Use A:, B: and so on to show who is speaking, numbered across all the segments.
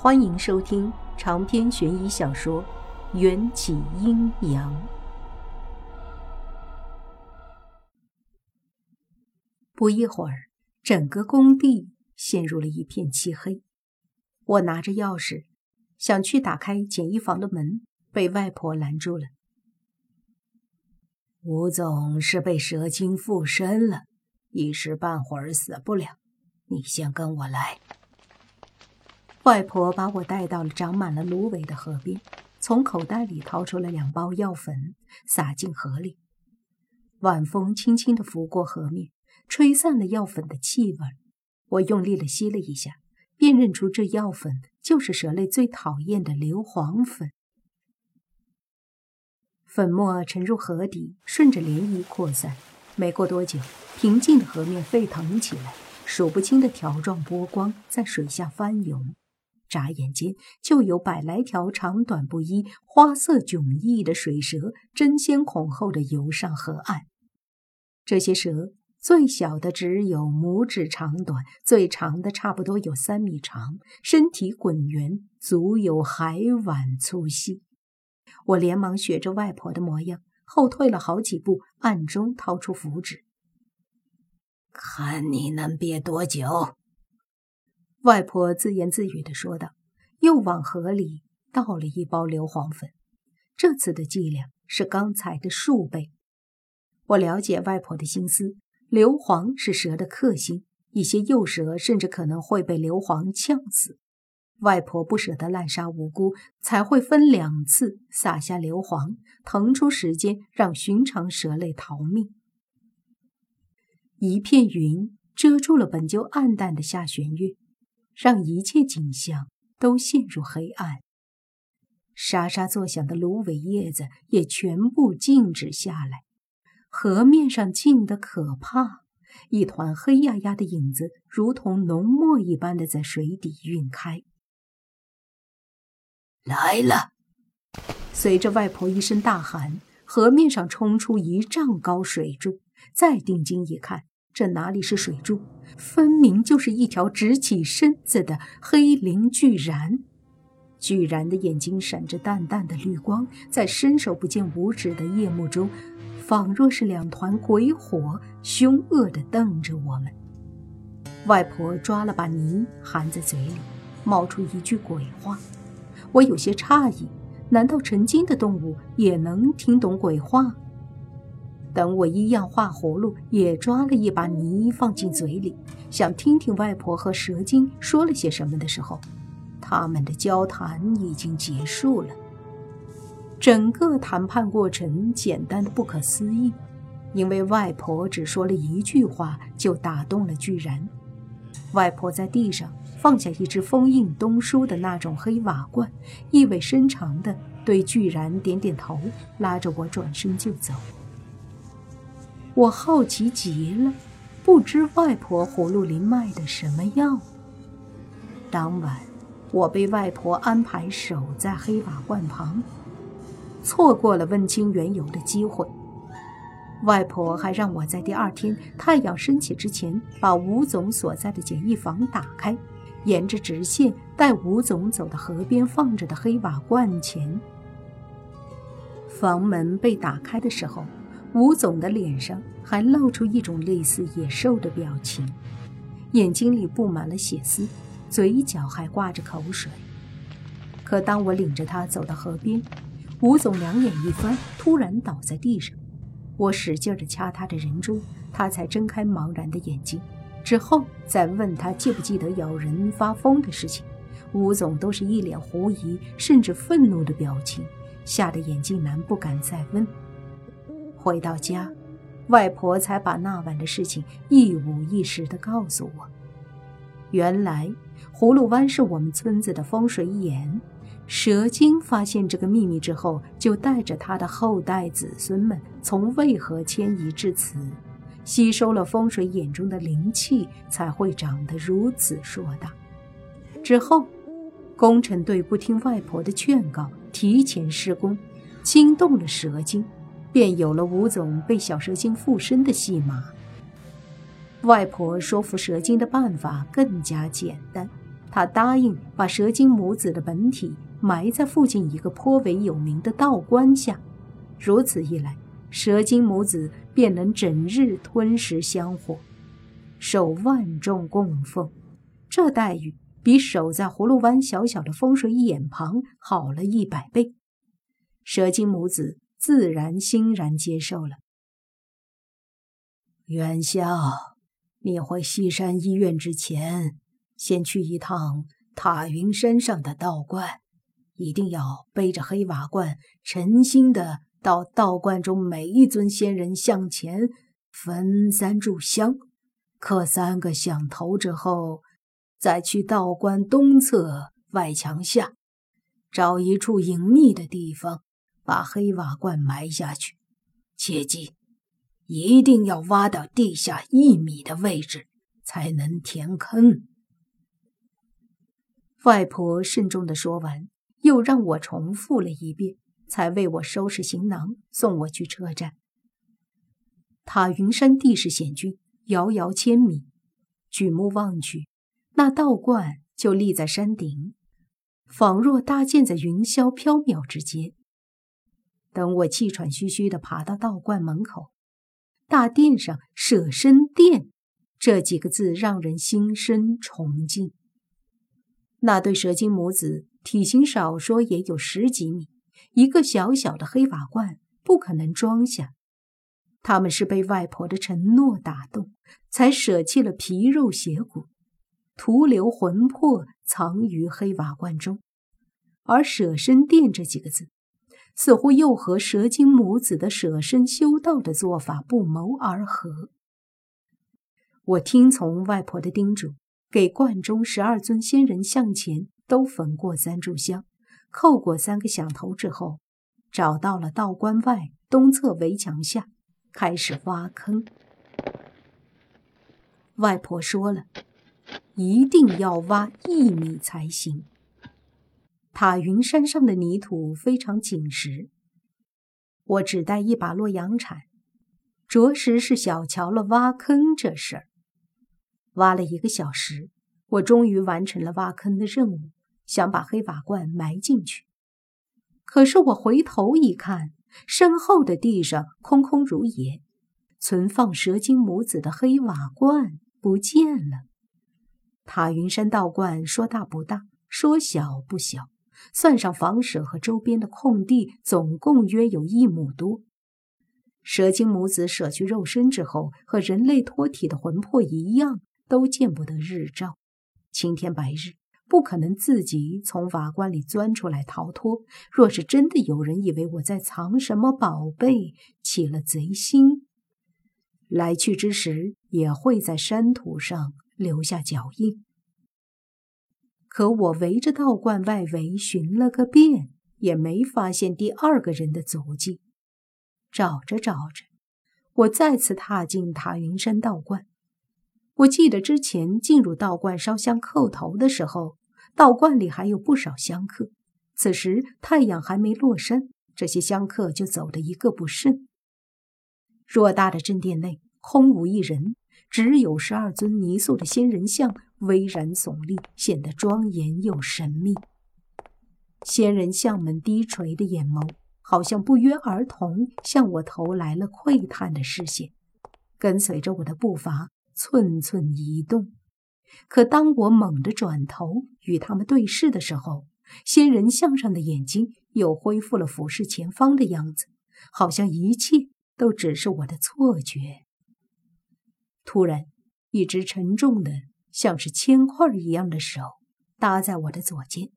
A: 欢迎收听长篇悬疑小说《缘起阴阳》。不一会儿，整个工地陷入了一片漆黑。我拿着钥匙，想去打开简易房的门，被外婆拦住了。
B: 吴总是被蛇精附身了，一时半会儿死不了。你先跟我来。
A: 外婆把我带到了长满了芦苇的河边，从口袋里掏出了两包药粉，撒进河里。晚风轻轻地拂过河面，吹散了药粉的气味。我用力地吸了一下，辨认出这药粉就是蛇类最讨厌的硫磺粉。粉末沉入河底，顺着涟漪扩散。没过多久，平静的河面沸腾起来，数不清的条状波光在水下翻涌。眨眼间，就有百来条长短不一、花色迥异的水蛇争先恐后地游上河岸。这些蛇最小的只有拇指长短，最长的差不多有三米长，身体滚圆，足有海碗粗细。我连忙学着外婆的模样，后退了好几步，暗中掏出符纸，
B: 看你能憋多久。
A: 外婆自言自语地说道，又往河里倒了一包硫磺粉。这次的剂量是刚才的数倍。我了解外婆的心思，硫磺是蛇的克星，一些幼蛇甚至可能会被硫磺呛死。外婆不舍得滥杀无辜，才会分两次撒下硫磺，腾出时间让寻常蛇类逃命。一片云遮住了本就暗淡的下弦月。让一切景象都陷入黑暗。沙沙作响的芦苇叶子也全部静止下来。河面上静得可怕，一团黑压压的影子，如同浓墨一般的在水底晕开。
B: 来了！
A: 随着外婆一声大喊，河面上冲出一丈高水柱。再定睛一看。这哪里是水柱，分明就是一条直起身子的黑鳞巨蚺。巨蚺的眼睛闪着淡淡的绿光，在伸手不见五指的夜幕中，仿若是两团鬼火，凶恶地瞪着我们。外婆抓了把泥含在嘴里，冒出一句鬼话。我有些诧异，难道成精的动物也能听懂鬼话？等我一样画葫芦，也抓了一把泥放进嘴里，想听听外婆和蛇精说了些什么的时候，他们的交谈已经结束了。整个谈判过程简单的不可思议，因为外婆只说了一句话就打动了巨人。外婆在地上放下一只封印东叔的那种黑瓦罐，意味深长地对巨然点点头，拉着我转身就走。我好奇极了，不知外婆葫芦里卖的什么药。当晚，我被外婆安排守在黑瓦罐旁，错过了问清缘由的机会。外婆还让我在第二天太阳升起之前，把吴总所在的简易房打开，沿着直线带吴总走到河边放着的黑瓦罐前。房门被打开的时候。吴总的脸上还露出一种类似野兽的表情，眼睛里布满了血丝，嘴角还挂着口水。可当我领着他走到河边，吴总两眼一翻，突然倒在地上。我使劲地掐他的人中，他才睁开茫然的眼睛。之后再问他记不记得咬人发疯的事情，吴总都是一脸狐疑甚至愤怒的表情，吓得眼镜男不敢再问。回到家，外婆才把那晚的事情一五一十地告诉我。原来，葫芦湾是我们村子的风水眼。蛇精发现这个秘密之后，就带着他的后代子孙们从渭河迁移至此，吸收了风水眼中的灵气，才会长得如此硕大。之后，工程队不听外婆的劝告，提前施工，惊动了蛇精。便有了吴总被小蛇精附身的戏码。外婆说服蛇精的办法更加简单，她答应把蛇精母子的本体埋在附近一个颇为有名的道观下。如此一来，蛇精母子便能整日吞食香火，受万众供奉。这待遇比守在葫芦湾小小的风水眼旁好了一百倍。蛇精母子自然欣然接受了。
B: 元宵，你回西山医院之前，先去一趟塔云山上的道观，一定要背着黑瓦罐，诚心的到道观中每一尊仙人像前焚三炷香，磕三个响头之后，再去道观东侧外墙下找一处隐秘的地方，把黑瓦罐埋下去。切记。一定要挖到地下一米的位置，才能填坑。
A: 外婆慎重的说完，又让我重复了一遍，才为我收拾行囊，送我去车站。塔云山地势险峻，遥遥千米，举目望去，那道观就立在山顶，仿若搭建在云霄缥缈之间。等我气喘吁吁的爬到道观门口。大殿上“舍身殿”这几个字让人心生崇敬。那对蛇精母子体型少说也有十几米，一个小小的黑瓦罐不可能装下。他们是被外婆的承诺打动，才舍弃了皮肉血骨，徒留魂魄藏于黑瓦罐中。而“舍身殿”这几个字。似乎又和蛇精母子的舍身修道的做法不谋而合。我听从外婆的叮嘱，给观中十二尊仙人像前都焚过三炷香，叩过三个响头之后，找到了道观外东侧围墙下，开始挖坑。外婆说了，一定要挖一米才行。塔云山上的泥土非常紧实，我只带一把洛阳铲，着实是小瞧了挖坑这事儿。挖了一个小时，我终于完成了挖坑的任务，想把黑瓦罐埋进去。可是我回头一看，身后的地上空空如也，存放蛇精母子的黑瓦罐不见了。塔云山道观说大不大，说小不小。算上房舍和周边的空地，总共约有一亩多。蛇精母子舍去肉身之后，和人类脱体的魂魄一样，都见不得日照。青天白日，不可能自己从瓦罐里钻出来逃脱。若是真的有人以为我在藏什么宝贝，起了贼心，来去之时也会在山土上留下脚印。可我围着道观外围寻了个遍，也没发现第二个人的足迹。找着找着，我再次踏进塔云山道观。我记得之前进入道观烧香叩头的时候，道观里还有不少香客。此时太阳还没落山，这些香客就走得一个不剩。偌大的正殿内空无一人。只有十二尊泥塑的仙人像巍然耸立，显得庄严又神秘。仙人像们低垂的眼眸，好像不约而同向我投来了窥探的视线，跟随着我的步伐寸寸移动。可当我猛地转头与他们对视的时候，仙人像上的眼睛又恢复了俯视前方的样子，好像一切都只是我的错觉。突然，一只沉重的、像是铅块一样的手搭在我的左肩。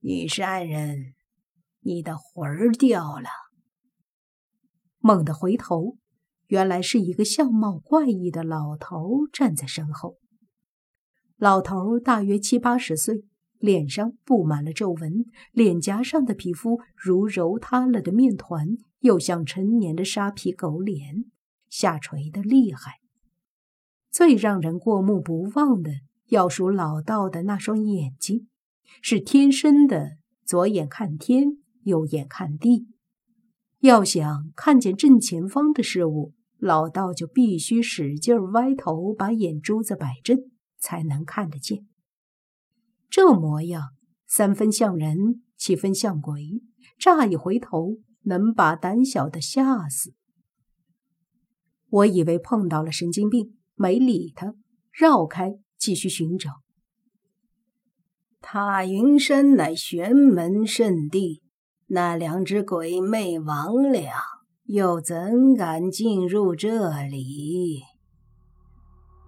B: 女山人，你的魂儿掉了。
A: 猛地回头，原来是一个相貌怪异的老头站在身后。老头大约七八十岁，脸上布满了皱纹，脸颊上的皮肤如揉塌了的面团，又像陈年的沙皮狗脸。下垂的厉害。最让人过目不忘的，要数老道的那双眼睛，是天生的，左眼看天，右眼看地。要想看见正前方的事物，老道就必须使劲歪头，把眼珠子摆正，才能看得见。这模样，三分像人，七分像鬼，乍一回头，能把胆小的吓死。我以为碰到了神经病，没理他，绕开，继续寻找。
B: 塔云山乃玄门圣地，那两只鬼魅魍魉又怎敢进入这里？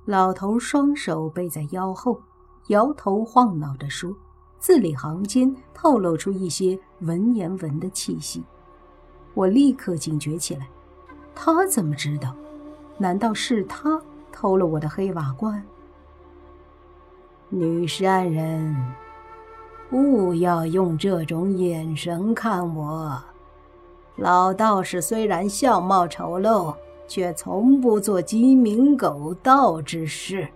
A: 老头双手背在腰后，摇头晃脑地说，字里行间透露出一些文言文的气息。我立刻警觉起来，他怎么知道？难道是他偷了我的黑瓦罐？
B: 女山人，勿要用这种眼神看我。老道士虽然相貌丑陋，却从不做鸡鸣狗盗之事。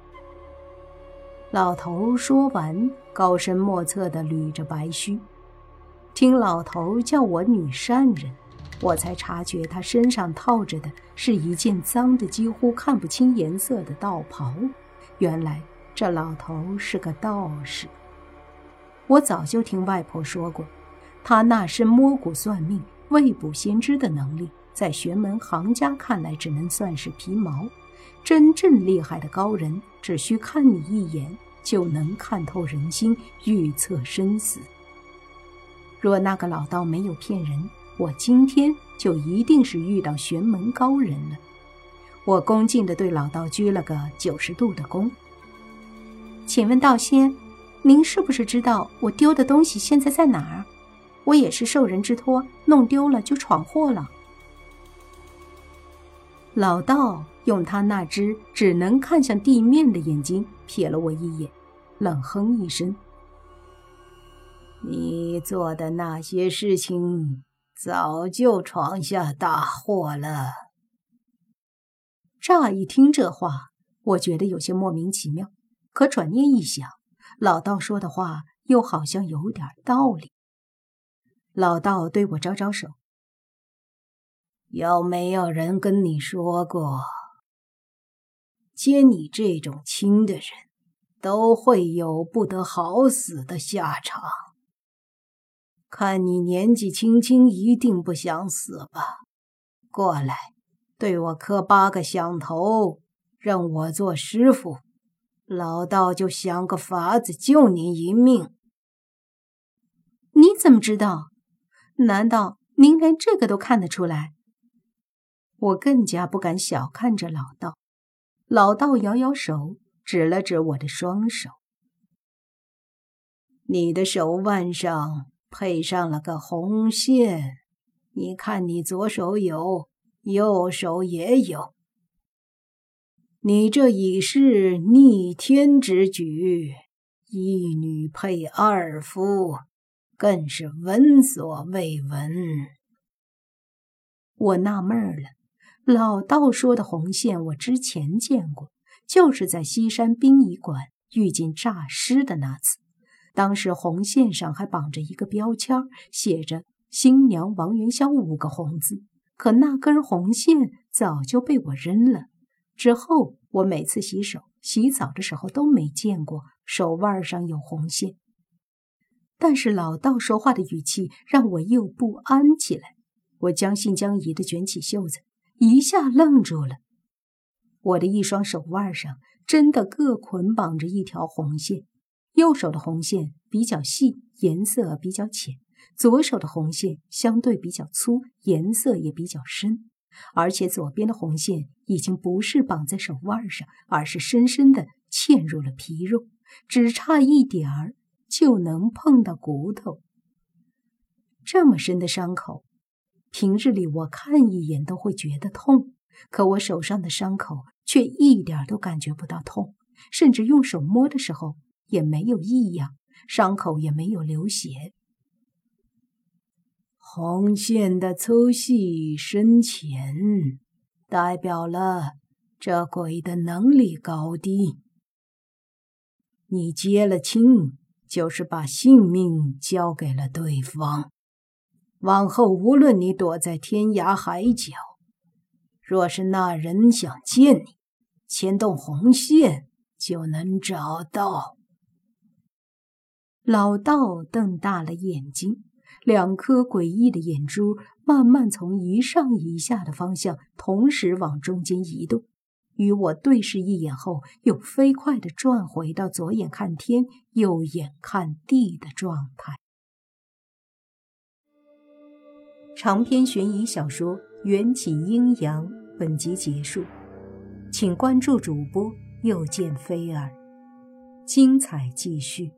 A: 老头说完，高深莫测地捋着白须。听老头叫我女善人。我才察觉他身上套着的是一件脏的几乎看不清颜色的道袍。原来这老头是个道士。我早就听外婆说过，他那身摸骨算命、未卜先知的能力，在玄门行家看来只能算是皮毛。真正厉害的高人，只需看你一眼，就能看透人心、预测生死。若那个老道没有骗人，我今天就一定是遇到玄门高人了。我恭敬地对老道鞠了个九十度的躬。请问道仙，您是不是知道我丢的东西现在在哪儿？我也是受人之托，弄丢了就闯祸了。老道用他那只只能看向地面的眼睛瞥了我一眼，冷哼一声：“
B: 你做的那些事情。”早就闯下大祸了。
A: 乍一听这话，我觉得有些莫名其妙。可转念一想，老道说的话又好像有点道理。老道对我招招手：“
B: 有没有人跟你说过，接你这种亲的人，都会有不得好死的下场？”看你年纪轻轻，一定不想死吧？过来，对我磕八个响头，让我做师傅，老道就想个法子救你一命。
A: 你怎么知道？难道您连这个都看得出来？我更加不敢小看这老道。老道摇摇手，指了指我的双手：“
B: 你的手腕上。”配上了个红线，你看，你左手有，右手也有。你这已是逆天之举，一女配二夫，更是闻所未闻。
A: 我纳闷了，老道说的红线，我之前见过，就是在西山殡仪馆遇见诈尸的那次。当时红线上还绑着一个标签，写着“新娘王元宵”五个红字。可那根红线早就被我扔了。之后我每次洗手、洗澡的时候都没见过手腕上有红线。但是老道说话的语气让我又不安起来。我将信将疑地卷起袖子，一下愣住了。我的一双手腕上真的各捆绑着一条红线。右手的红线比较细，颜色比较浅；左手的红线相对比较粗，颜色也比较深。而且左边的红线已经不是绑在手腕上，而是深深的嵌入了皮肉，只差一点儿就能碰到骨头。这么深的伤口，平日里我看一眼都会觉得痛，可我手上的伤口却一点都感觉不到痛，甚至用手摸的时候。也没有异样，伤口也没有流血。
B: 红线的粗细深浅，代表了这鬼的能力高低。你接了亲，就是把性命交给了对方。往后无论你躲在天涯海角，若是那人想见你，牵动红线。就能找到。
A: 老道瞪大了眼睛，两颗诡异的眼珠慢慢从一上一下的方向同时往中间移动，与我对视一眼后，又飞快地转回到左眼看天、右眼看地的状态。长篇悬疑小说《缘起阴阳》本集结束，请关注主播，又见菲儿，精彩继续。